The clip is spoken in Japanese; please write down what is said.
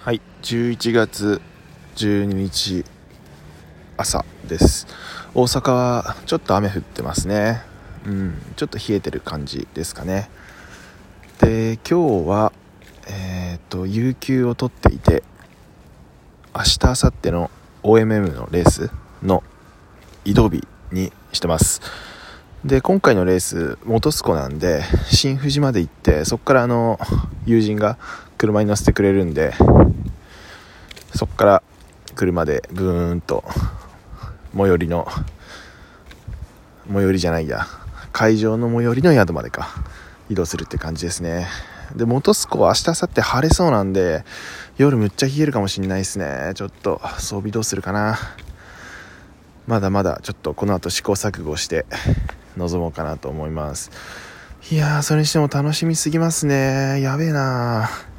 はい11月12日朝です。大阪はちょっと雨降ってますね。うんちょっと冷えてる感じですかね。で今日はえっ、と有給を取っていて明日明後日の OMM のレースの移動日にしてます。で今回のレース本栖湖なんで新富士まで行ってそこからあの友人が車に乗せてくれるんでそこから車でブーンと最寄りの最寄りじゃないや会場の最寄りの宿までか移動するって感じですね。で本栖湖は明日明後日晴れそうなんで夜むっちゃ冷えるかもしんないですね。ちょっと装備どうするかな。まだまだちょっとこの後試行錯誤して臨もうかなと思います。いやーそれにしても楽しみすぎますね。やべえなー。